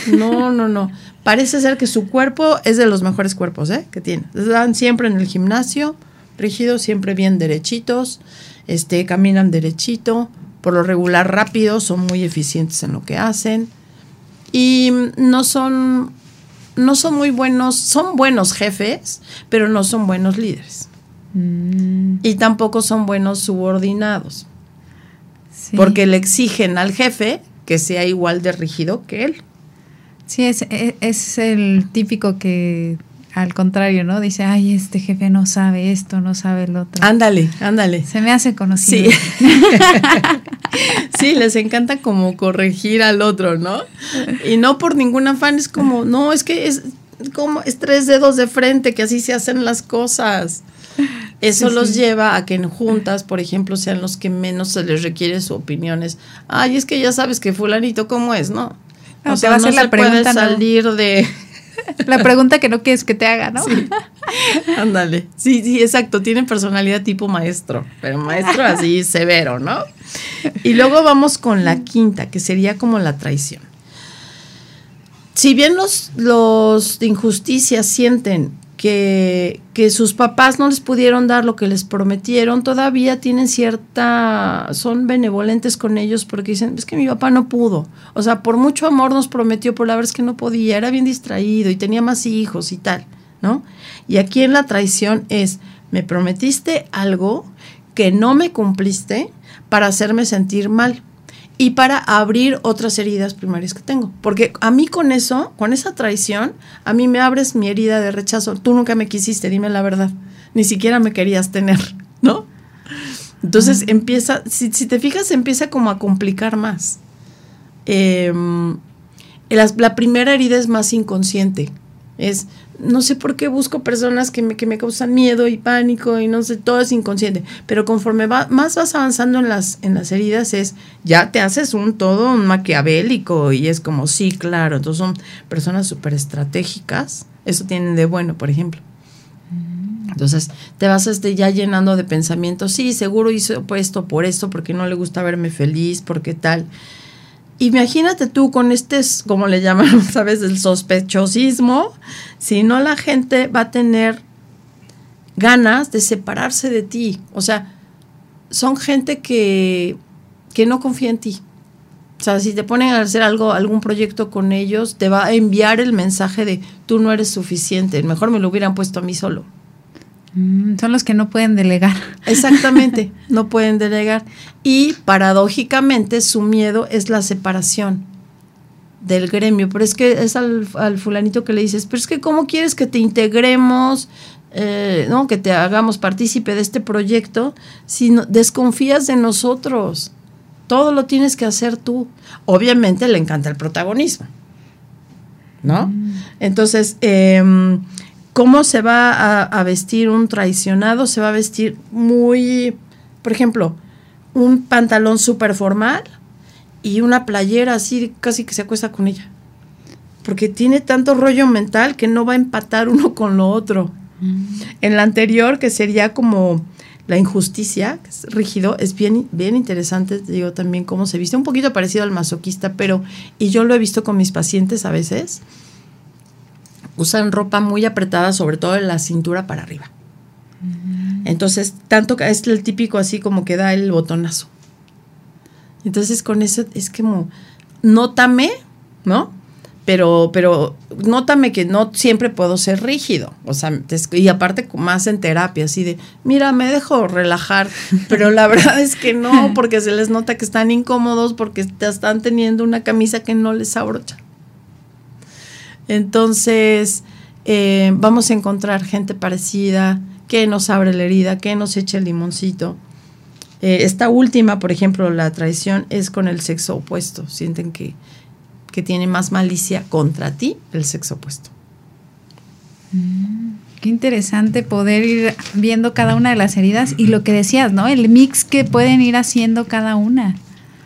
no, no, no parece ser que su cuerpo es de los mejores cuerpos ¿eh? que tiene. Están siempre en el gimnasio, rígidos, siempre bien derechitos, este, caminan derechito, por lo regular rápidos, son muy eficientes en lo que hacen y no son, no son muy buenos, son buenos jefes, pero no son buenos líderes. Mm. Y tampoco son buenos subordinados. Porque le exigen al jefe que sea igual de rígido que él. Sí, es, e, es, el típico que al contrario, ¿no? Dice, ay, este jefe no sabe esto, no sabe lo otro. Ándale, ándale. Se me hace conocido. Sí. *laughs* sí, les encanta como corregir al otro, ¿no? Y no por ningún afán, es como, no, es que es como es tres dedos de frente, que así se hacen las cosas. Eso los lleva a que en juntas, por ejemplo, sean los que menos se les requiere su opiniones. Ay, es que ya sabes que fulanito cómo es, ¿no? O sea, va a ser la pregunta salir de *laughs* la pregunta que no quieres que te haga, ¿no? Sí. *laughs* Ándale. Sí, sí, exacto. Tiene personalidad tipo maestro, pero maestro así *laughs* severo, ¿no? Y luego vamos con la quinta, que sería como la traición. Si bien los, los de injusticia sienten que, sus papás no les pudieron dar lo que les prometieron, todavía tienen cierta, son benevolentes con ellos porque dicen, es que mi papá no pudo. O sea, por mucho amor nos prometió, por la verdad es que no podía, era bien distraído y tenía más hijos y tal, ¿no? Y aquí en la traición es, me prometiste algo que no me cumpliste para hacerme sentir mal y para abrir otras heridas primarias que tengo. Porque a mí con eso, con esa traición, a mí me abres mi herida de rechazo. Tú nunca me quisiste, dime la verdad. Ni siquiera me querías tener, *laughs* ¿no? Entonces empieza, si, te fijas, empieza como a complicar más. Em, la primera herida es más inconsciente. Es, no sé por qué busco personas que me, que me causan miedo y pánico y no sé, todo es inconsciente. Pero conforme va, más vas avanzando en las, en las heridas es, ya te haces un todo un maquiavélico y es como, sí, claro. Entonces son personas súper estratégicas. Eso tienen de bueno, por ejemplo. Mm. Entonces te vas este, ya llenando de pensamientos, sí, seguro hizo esto por esto, porque no le gusta verme feliz, porque tal. Imagínate tú con este, como le llaman, *laughs* ¿sabes? El sospechosismo, si no la gente va a tener ganas de separarse de ti. O sea, son gente que, que no confía en ti. O sea, si te ponen a hacer algo, algún proyecto con ellos, te va a enviar el mensaje de tú no eres suficiente. Mejor me lo hubieran puesto a mí solo. Mm, son los que no pueden delegar. Exactamente, *laughs* no pueden delegar. Y paradójicamente su miedo es la separación del gremio. Pero es que es al, al fulanito que le dices, pero es que ¿cómo quieres que te integremos? Eh, ¿no? que te hagamos partícipe de este proyecto si no, desconfías de nosotros. Todo lo tienes que hacer tú. Obviamente le encanta el protagonismo. ¿No? Mm. Entonces, em, ¿cómo se va a, vestir un traicionado? Se va a vestir muy, por ejemplo, un pantalón súper formal y una playera así, casi que se acuesta con ella. Porque tiene tanto rollo mental que no va a empatar uno con lo otro. Mm. En la anterior, que sería como la injusticia, que es rígido, es bien, bien interesante, digo también cómo se viste, un poquito parecido al masoquista, pero, y yo lo he visto con mis pacientes a veces, usan ropa muy apretada, sobre todo en la cintura para arriba. Entonces, tanto que es el típico así como que da el botonazo. Entonces, con eso es como, nótame, ¿no? pero, pero nótame que no siempre puedo ser rígido, o sea, y aparte más en terapia, así de, mira, me dejo relajar, *laughs* pero la verdad es que no, porque se les nota que están incómodos porque están teniendo una camisa que no les abrocha. Entonces, eh, vamos a encontrar gente parecida, que nos abre la herida, que nos eche el limoncito. Eh, esta última, por ejemplo, la traición es con el sexo opuesto, sienten que que tiene más malicia contra ti, el sexo opuesto. Mm, qué interesante poder ir viendo cada una de las heridas y lo que decías, ¿no? El mix que pueden ir haciendo cada una.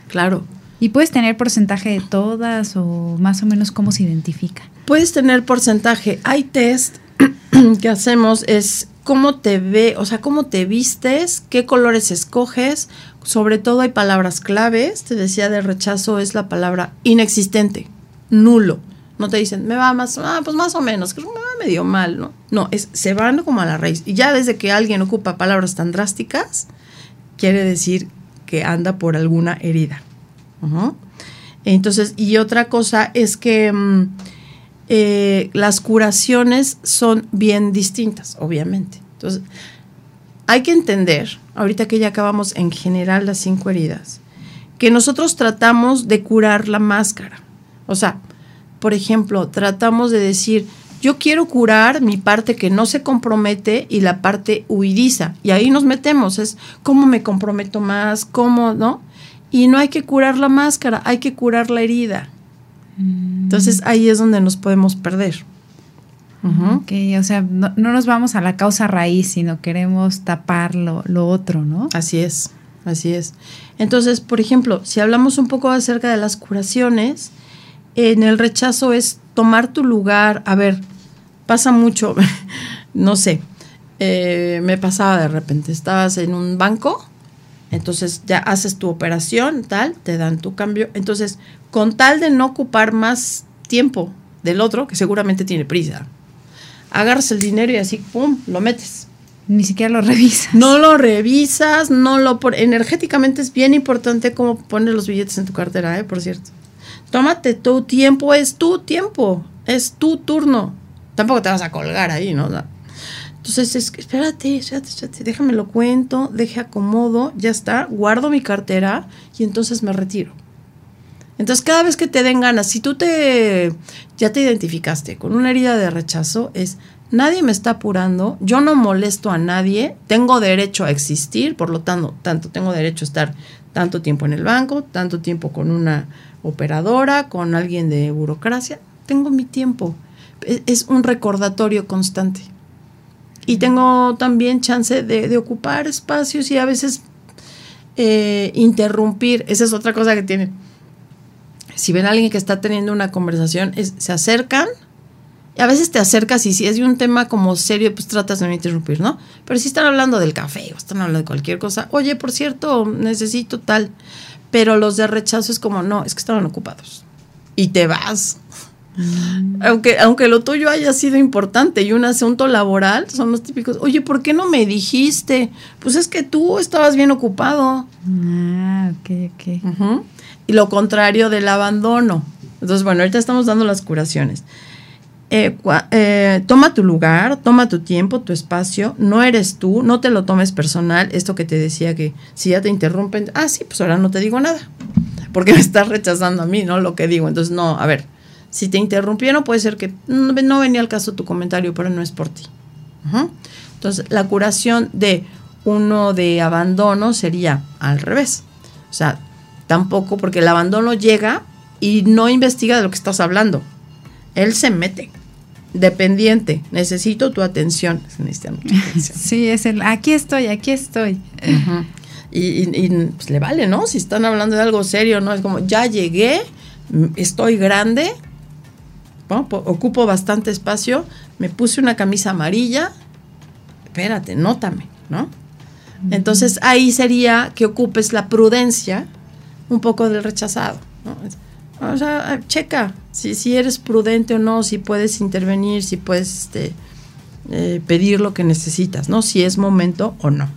Claro. ¿Y puedes tener porcentaje de todas o más o menos cómo se identifica? Puedes tener porcentaje. Hay test *clears throat* que hacemos es cómo te ve, o sea, cómo te vistes, qué colores escoges, sobre todo hay palabras claves, te decía de rechazo es la palabra inexistente, nulo. No te dicen, me va más, ah, pues más o menos, me va medio mal, ¿no? No, es, se van como a la raíz. Y ya desde que alguien ocupa palabras tan drásticas, quiere decir que anda por alguna herida. Entonces, y otra cosa es que mm, eh, las curaciones son bien distintas, obviamente. Entonces, hay que entender, ahorita que ya acabamos en general las cinco heridas, que nosotros tratamos de curar la máscara. O sea, por ejemplo, tratamos de decir, yo quiero curar mi parte que no se compromete y la parte huidiza. Y ahí nos metemos, es cómo me comprometo más, cómo, ¿no? Y no hay que curar la máscara, hay que curar la herida. Mm. Entonces ahí es donde nos podemos perder o sea, no, nos vamos a la causa raíz, sino queremos tapar lo, otro, ¿no? Así es, así es. Entonces, por ejemplo, si hablamos un poco acerca de las curaciones, en el rechazo es tomar tu lugar, a ver, pasa mucho, *laughs* no sé, eh, me pasaba de repente, estabas en un banco, entonces ya haces tu operación, tal, te dan tu cambio, entonces con tal de no ocupar más tiempo del otro, que seguramente tiene prisa, agarras el dinero y así, ¡pum!, lo metes. Ni siquiera lo revisas. No lo revisas, no lo... Por, energéticamente es bien importante cómo pones los billetes en tu cartera, ¿eh? Por cierto. Tómate tu tiempo, es tu tiempo, es tu turno. Tampoco te vas a colgar ahí, ¿no? Entonces, es, espérate, espérate, espérate, déjame lo cuento, deje acomodo, ya está, guardo mi cartera y entonces me retiro. Entonces, cada vez que te den ganas, si tú te ya te identificaste con una herida de rechazo, es nadie me está apurando, yo no molesto a nadie, tengo derecho a existir, por lo tanto, tanto tengo derecho a estar tanto tiempo en el banco, tanto tiempo con una operadora, con alguien de burocracia, tengo mi tiempo. Es, un recordatorio constante. Y tengo también chance de, ocupar espacios y a veces eh, interrumpir. Esa es otra cosa que tiene si ven a alguien que está teniendo una conversación, se acercan, y a veces te acercas y si es de un tema como serio, pues tratas de no interrumpir, ¿no? Pero si están hablando del café o están hablando de cualquier cosa, oye, por cierto, necesito tal. Pero los de rechazo es como, no, es que estaban ocupados. Y te vas. Mm. Aunque, aunque lo tuyo haya sido importante y un asunto laboral, son los típicos, oye, ¿por qué no me dijiste? Pues es que tú estabas bien ocupado. Ah, ok, ok. Y lo contrario del abandono. Entonces, bueno, ahorita estamos dando las curaciones. Eh, eh, toma tu lugar, toma tu tiempo, tu espacio, no eres tú, no te lo tomes personal, esto que te decía que si ya te interrumpen, ah, sí, pues ahora no te digo nada, porque me estás rechazando a mí, ¿no? Lo que digo, entonces no, a ver, si te interrumpieron puede ser que no, venía al caso tu comentario, pero no es por ti. Entonces, la curación de uno de abandono sería al revés, o sea, tampoco, porque el abandono llega y no investiga de lo que estás hablando, él se mete dependiente, necesito tu atención. *laughs* Sí, es el, aquí estoy, aquí estoy. y, pues le vale, ¿no? Si están hablando de algo serio, ¿no? Es como, ya llegué, estoy grande, ocupo bastante espacio, me puse una camisa amarilla, espérate, nótame, ¿no? Entonces ahí sería que ocupes la prudencia un poco del rechazado. ¿no? O sea, checa si, si eres prudente o no, si puedes intervenir, si puedes este, eh, pedir lo que necesitas, ¿no? Si es momento o no.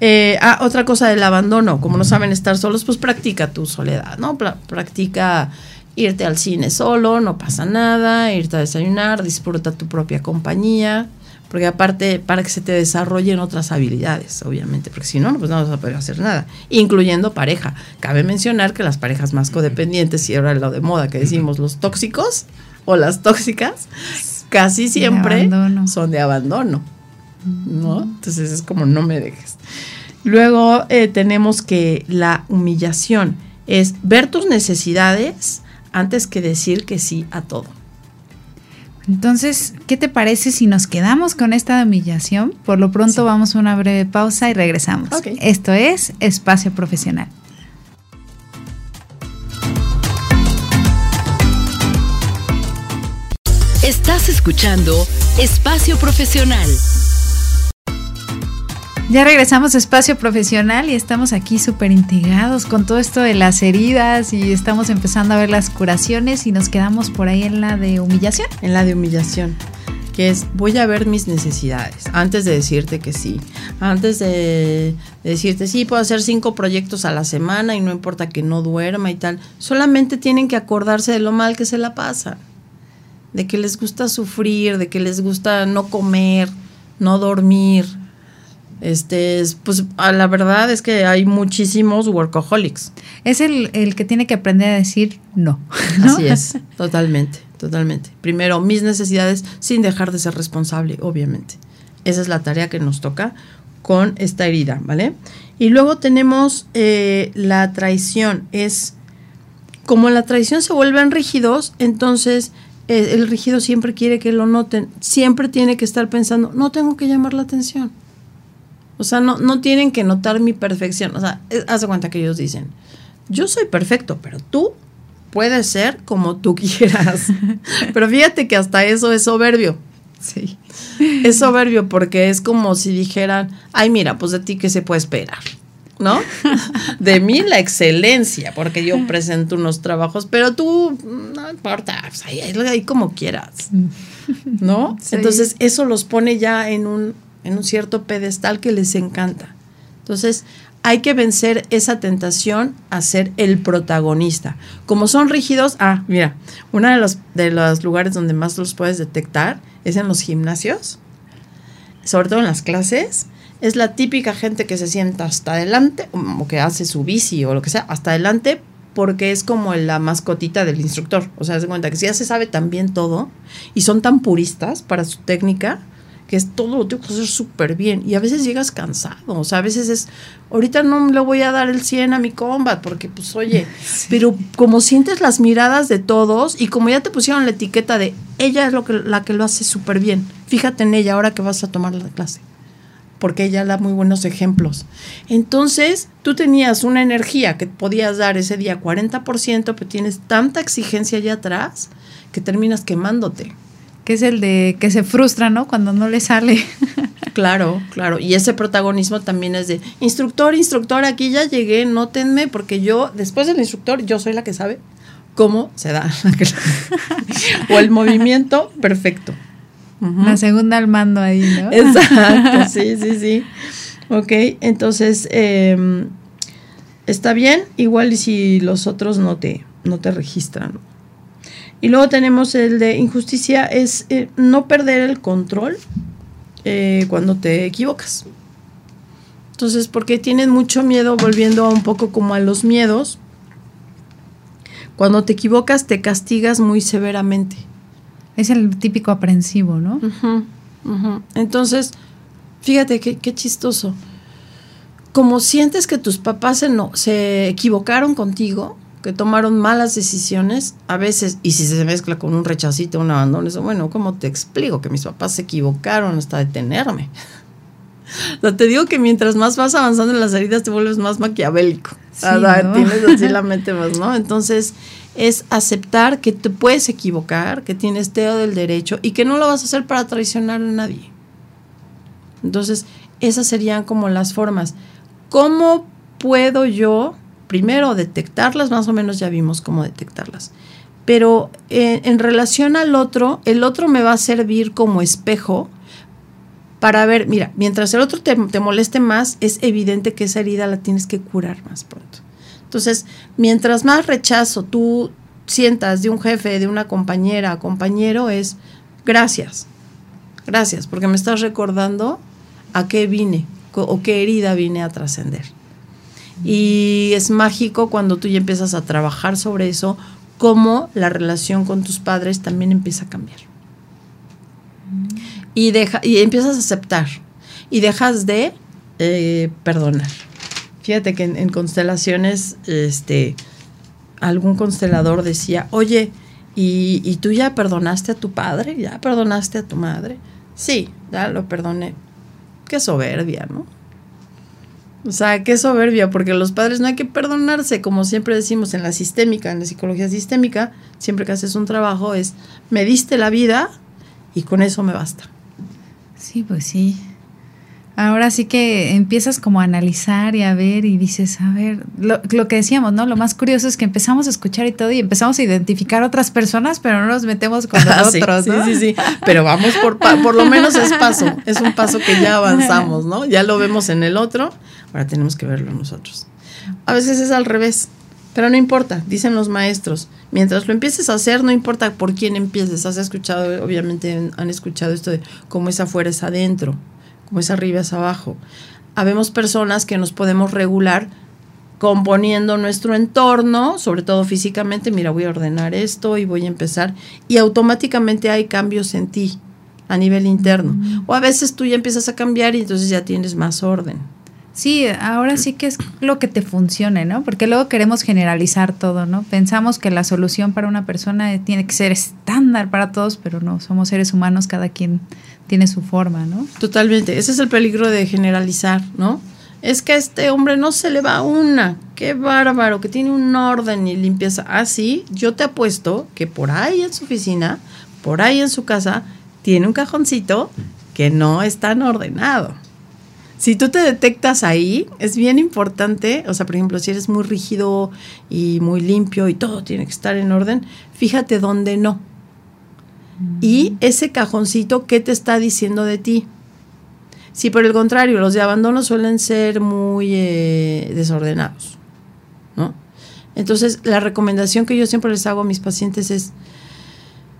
Eh, ah, otra cosa del abandono, como no saben estar solos, pues practica tu soledad, ¿no? practica irte al cine solo, no pasa nada, irte a desayunar, disfruta tu propia compañía, porque aparte para que se te desarrollen otras habilidades, obviamente, porque si no, pues no vas a poder hacer nada, incluyendo pareja. Cabe mencionar que las parejas más codependientes, y ahora lo de moda que decimos los tóxicos o las tóxicas, casi siempre son de abandono, ¿no? Entonces es como no me dejes. Luego eh, tenemos que la humillación es ver tus necesidades antes que decir que sí a todo. Entonces, ¿qué te parece si nos quedamos con esta humillación? Por lo pronto vamos a una breve pausa y regresamos. Esto es Espacio Profesional. Estás escuchando Espacio Profesional. Ya regresamos a Espacio Profesional y estamos aquí súper integrados con todo esto de las heridas y estamos empezando a ver las curaciones y nos quedamos por ahí en la de humillación. En la de humillación, que es voy a ver mis necesidades antes de decirte que sí, antes de, decirte sí, puedo hacer cinco proyectos a la semana y no importa que no duerma y tal, solamente tienen que acordarse de lo mal que se la pasa, de que les gusta sufrir, de que les gusta no comer, no dormir este, pues la verdad es que hay muchísimos workaholics. Es el, que tiene que aprender a decir no. Así es, *laughs* totalmente, totalmente. Primero, mis necesidades sin dejar de ser responsable, obviamente. Esa es la tarea que nos toca con esta herida, ¿vale? Y luego tenemos eh, la traición. Es como la traición se vuelven rígidos, entonces eh, el rígido siempre quiere que lo noten. Siempre tiene que estar pensando, no tengo que llamar la atención o sea, no, no tienen que notar mi perfección. O sea, haz de cuenta que ellos dicen, yo soy perfecto, pero tú puedes ser como tú *laughs* quieras. pero fíjate que hasta eso es soberbio. Sí. Es soberbio porque es como si dijeran, ay, mira, pues de ti qué se puede esperar. ¿No? *laughs* De mí la excelencia, porque yo presento unos trabajos, pero tú, no importa, ahí, ahí, como quieras. ¿No? Entonces, eso los pone ya en un en un cierto pedestal que les encanta. Entonces, hay que vencer esa tentación a ser el protagonista. Como son rígidos, ah, mira, uno de los, de los lugares donde más los puedes detectar es en los gimnasios, sobre todo en las clases. Es la típica gente que se sienta hasta adelante, o que hace su bici o lo que sea, hasta adelante, porque es como la mascotita del instructor. O sea, se cuenta que si ya se sabe tan bien todo y son tan puristas para su técnica, que es todo lo tengo que hacer súper bien. Y a veces llegas cansado, o sea, a veces es, ahorita no le voy a dar el 100 a mi combat, porque pues oye, *laughs* pero como sientes las miradas de todos y como ya te pusieron la etiqueta de ella es lo que, la que lo hace súper bien, fíjate en ella ahora que vas a tomar la clase porque ella da muy buenos ejemplos. Entonces, tú tenías una energía que podías dar ese día 40%, pero tienes tanta exigencia allá atrás que terminas quemándote que es el de que se frustra, ¿no? Cuando no le sale. *laughs* claro, claro. Y ese protagonismo también es de instructor, instructor, aquí ya llegué, nótenme, porque yo, después del instructor, yo soy la que sabe cómo se da. *laughs* o el movimiento perfecto. La segunda al mando ahí, ¿no? *laughs* Exacto, sí, sí, sí. Ok, entonces em, está bien, igual y si los otros no te, no te registran. Y luego tenemos el de injusticia, es eh, no perder el control eh, cuando te equivocas. Entonces, porque tienen mucho miedo, volviendo un poco como a los miedos, cuando te equivocas te castigas muy severamente. Es el típico aprensivo, ¿no? Entonces, fíjate qué, qué chistoso. Como sientes que tus papás se, no, se equivocaron contigo, que tomaron malas decisiones, a veces, y si se mezcla con un rechacito, un abandono, eso, bueno, ¿cómo te explico que mis papás se equivocaron hasta detenerme? *laughs* o sea, te digo que mientras más vas avanzando en las heridas, te vuelves más maquiavélico. Sí, Tienes así la *laughs* mente más, ¿no? Entonces, es aceptar que te puedes equivocar, que tienes todo del derecho y que no lo vas a hacer para traicionar a nadie. Entonces, esas serían como las formas. ¿Cómo puedo yo primero detectarlas, más o menos ya vimos cómo detectarlas. Pero eh, en relación al otro, el otro me va a servir como espejo para ver, mira, mientras el otro te, te, moleste más, es evidente que esa herida la tienes que curar más pronto. Entonces, mientras más rechazo tú sientas de un jefe, de una compañera, compañero, es gracias, gracias, porque me estás recordando a qué vine o qué herida vine a trascender. Y es mágico cuando tú ya empiezas a trabajar sobre eso, cómo la relación con tus padres también empieza a cambiar. Y, deja, y empiezas a aceptar y dejas de eh, perdonar. Fíjate que en, constelaciones, este, algún constelador decía, oye, ¿y, ¿y tú ya perdonaste a tu padre? ¿Ya perdonaste a tu madre? Sí, ya lo perdoné. Qué soberbia, ¿no? O sea, qué soberbia, porque los padres no hay que perdonarse, como siempre decimos en la sistémica, en la psicología sistémica, siempre que haces un trabajo es, me diste la vida y con eso me basta. Sí, pues sí. Ahora sí que empiezas como a analizar y a ver y dices, a ver, lo, que decíamos, ¿no? Lo más curioso es que empezamos a escuchar y todo y empezamos a identificar otras personas, pero no nos metemos con *laughs* nosotros, sí, Sí, sí, Pero vamos por, por lo menos es paso, es un paso que ya *laughs* avanzamos, ¿no? Ya lo vemos en el otro Ahora tenemos que verlo nosotros. A veces es al revés, pero no importa, dicen los maestros. Mientras lo empieces a hacer, no importa por quién empieces. Has escuchado, obviamente han escuchado esto de cómo es afuera es adentro, cómo es arriba es abajo. Habemos personas que nos podemos regular componiendo nuestro entorno, sobre todo físicamente, mira, voy a ordenar esto y voy a empezar, y automáticamente hay cambios en ti a nivel interno. Mm. O a veces tú ya empiezas a cambiar y entonces ya tienes más orden. Sí, ahora sí que es lo que te funcione, ¿no? Porque luego queremos generalizar todo, ¿no? Pensamos que la solución para una persona tiene que ser estándar para todos, pero no, somos seres humanos, cada quien tiene su forma, ¿no? Totalmente, ese es el peligro de generalizar, ¿no? Es que a este hombre no se le va una, qué bárbaro, que tiene un orden y limpieza. Así, ah, yo te apuesto que por ahí en su oficina, por ahí en su casa, tiene un cajoncito que no está ordenado si tú te detectas ahí, es bien importante, o sea, por ejemplo, si eres muy rígido y muy limpio y todo tiene que estar en orden, fíjate dónde no. Y ese cajoncito, ¿qué te está diciendo de ti? Si por el contrario, los de abandono suelen ser muy eh, desordenados, ¿no? Entonces, la recomendación que yo siempre les hago a mis pacientes es,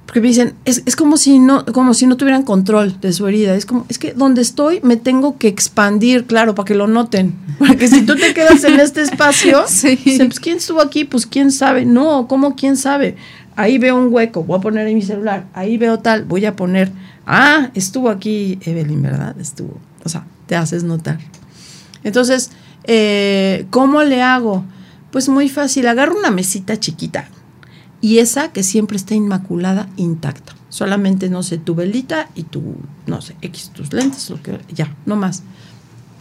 porque me dicen, es, es, como si no, como si no tuvieran control de su herida. Es como, es que donde estoy me tengo que expandir, claro, para que lo noten. *laughs* Porque si tú te quedas en este espacio, *laughs* sí. pues quién estuvo aquí, pues quién sabe. No, ¿cómo quién sabe? Ahí veo un hueco, voy a poner en mi celular, ahí veo tal, voy a poner, ah, estuvo aquí Evelyn, ¿verdad? Estuvo. O sea, te haces notar. Entonces, eh, ¿cómo le hago? Pues muy fácil, agarro una mesita chiquita, y esa que siempre está inmaculada, intacta. Solamente, no sé, tu velita y tu, no sé, X, tus lentes, lo que, ya, no más.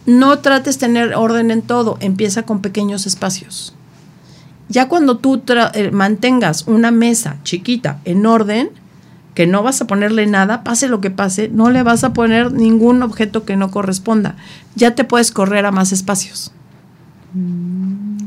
No trates tener orden en todo, empieza con pequeños espacios. Ya cuando tú eh, mantengas una mesa chiquita en orden, que no vas a ponerle nada, pase lo que pase, no le vas a poner ningún objeto que no corresponda. Ya te puedes correr a más espacios. Mm.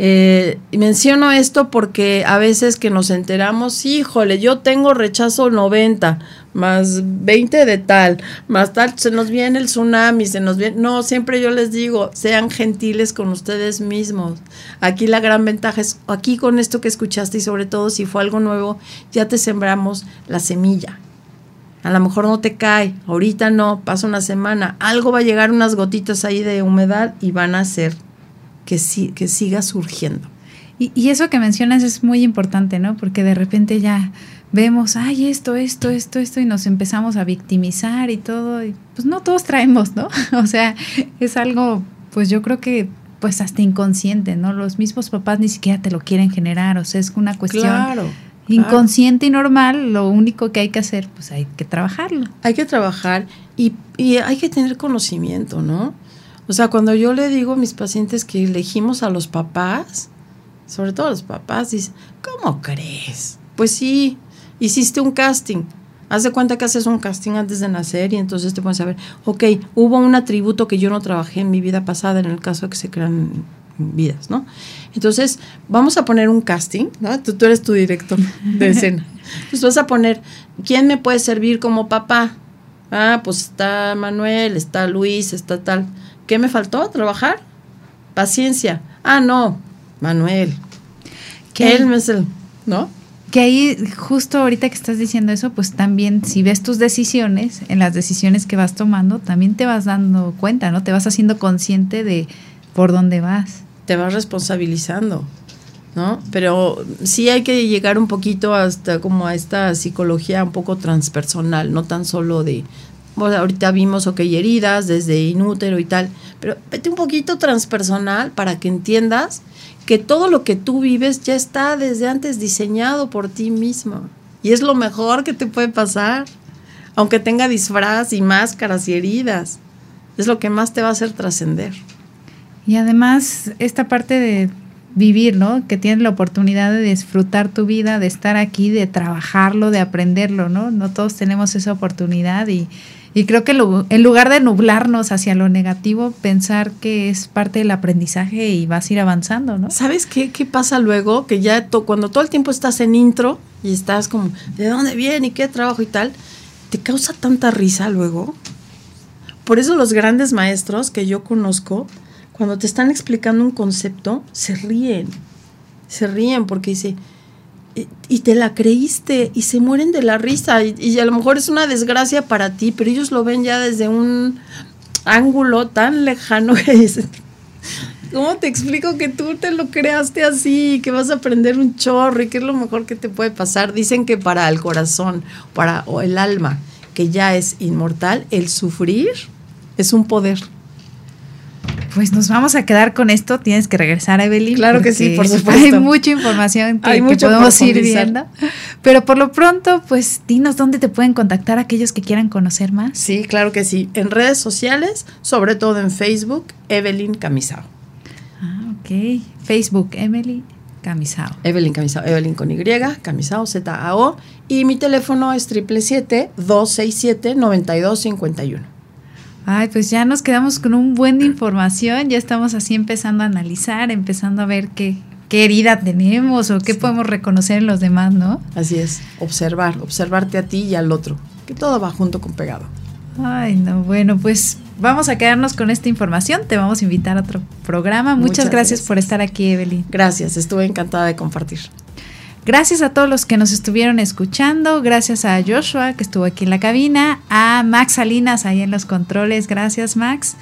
Eh, menciono esto porque a veces que nos enteramos, híjole, yo tengo rechazo 90, más 20 de tal, más tal, se nos viene el tsunami, se nos viene... No, siempre yo les digo, sean gentiles con ustedes mismos. Aquí la gran ventaja es, aquí con esto que escuchaste y sobre todo si fue algo nuevo, ya te sembramos la semilla. A lo mejor no te cae, ahorita no, pasa una semana, algo va a llegar unas gotitas ahí de humedad y van a hacer que, que siga surgiendo. Y, eso que mencionas es muy importante, ¿no? Porque de repente ya vemos, ay, esto, esto, esto, esto, y nos empezamos a victimizar y todo. Y pues no todos traemos, ¿no? *laughs* o sea, es algo, pues yo creo que pues hasta inconsciente, ¿no? Los mismos papás ni siquiera te lo quieren generar, o sea, es una cuestión inconsciente y normal, lo único que hay que hacer, pues hay que trabajarlo. Hay que trabajar y, y hay que tener conocimiento, ¿no? O sea, cuando yo le digo a mis pacientes que elegimos a los papás, sobre todo a los papás, dicen, ¿cómo crees? Pues sí, hiciste un casting. Haz de cuenta que haces un casting antes de nacer y entonces te puedes saber, ok, hubo un atributo que yo no trabajé en mi vida pasada en el caso de que se crean vidas, ¿no? Entonces, vamos a poner un casting, ¿no? Tú, tú eres tu director de *laughs* escena. Entonces vas a poner, ¿quién me puede servir como papá? Ah, pues está Manuel, está Luis, está tal. ¿Qué me faltó? ¿Trabajar? Paciencia. Ah, no, Manuel. Que él es el, ¿no? Que ahí, justo ahorita que estás diciendo eso, pues también si ves tus decisiones, en las decisiones que vas tomando, también te vas dando cuenta, ¿no? Te vas haciendo consciente de por dónde vas. Te vas responsabilizando, ¿no? Pero sí hay que llegar un poquito hasta como a esta psicología un poco transpersonal, no tan solo de, ahorita vimos, ok, heridas desde inútero y tal, pero vete un poquito transpersonal para que entiendas que todo lo que tú vives ya está desde antes diseñado por ti mismo. Y es lo mejor que te puede pasar, aunque tenga disfraz y máscaras y heridas. Es lo que más te va a hacer trascender. Y además, esta parte de vivir, ¿no? Que tienes la oportunidad de disfrutar tu vida, de estar aquí, de trabajarlo, de aprenderlo, ¿no? No todos tenemos esa oportunidad y, y creo que en lugar de nublarnos hacia lo negativo, pensar que es parte del aprendizaje y vas a ir avanzando, ¿no? ¿Sabes qué, qué pasa luego? Que ya cuando todo el tiempo estás en intro y estás como, ¿de dónde viene y qué trabajo y tal? ¿Te causa tanta risa luego? Por eso los grandes maestros que yo conozco, cuando te están explicando un concepto, se ríen. Se ríen porque dice, y te la creíste y se mueren de la risa y, a lo mejor es una desgracia para ti, pero ellos lo ven ya desde un ángulo tan lejano que dicen, ¿cómo te explico que tú te lo creaste así, que vas a aprender un chorro y que es lo mejor que te puede pasar? Dicen que para el corazón, para o el alma, que ya es inmortal, el sufrir es un poder pues nos vamos a quedar con esto. Tienes que regresar, Evelyn. Claro que sí, por *laughs* supuesto. Hay mucha información que, podemos ir viendo. Pero por lo pronto, pues dinos dónde te pueden contactar aquellos que quieran conocer más. Sí, claro que sí. En redes sociales, sobre todo en Facebook, Evelyn Camisao. Ah, ok. Facebook, Evelyn Camisao. Evelyn Camisao, Evelyn con Y, Camisao, Z-A-O. Y mi teléfono es 777-267-9251. Ay, pues ya nos quedamos con un buen de información, ya estamos así empezando a analizar, empezando a ver qué, qué herida tenemos o qué podemos reconocer en los demás, ¿no? Así es, observar, observarte a ti y al otro, que todo va junto con pegado. Ay, no, bueno, pues vamos a quedarnos con esta información, te vamos a invitar a otro programa. Muchas, gracias por estar aquí, Evelyn. Gracias, estuve encantada de compartir. Gracias a todos los que nos estuvieron escuchando, gracias a Joshua que estuvo aquí en la cabina, a Max Salinas ahí en los controles, gracias Max.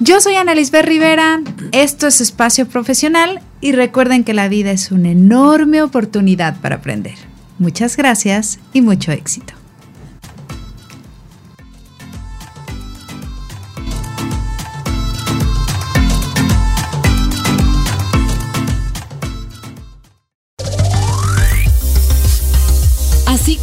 Yo soy Ana Lisbeth Rivera, esto es Espacio Profesional y recuerden que la vida es una enorme oportunidad para aprender. Muchas gracias y mucho éxito.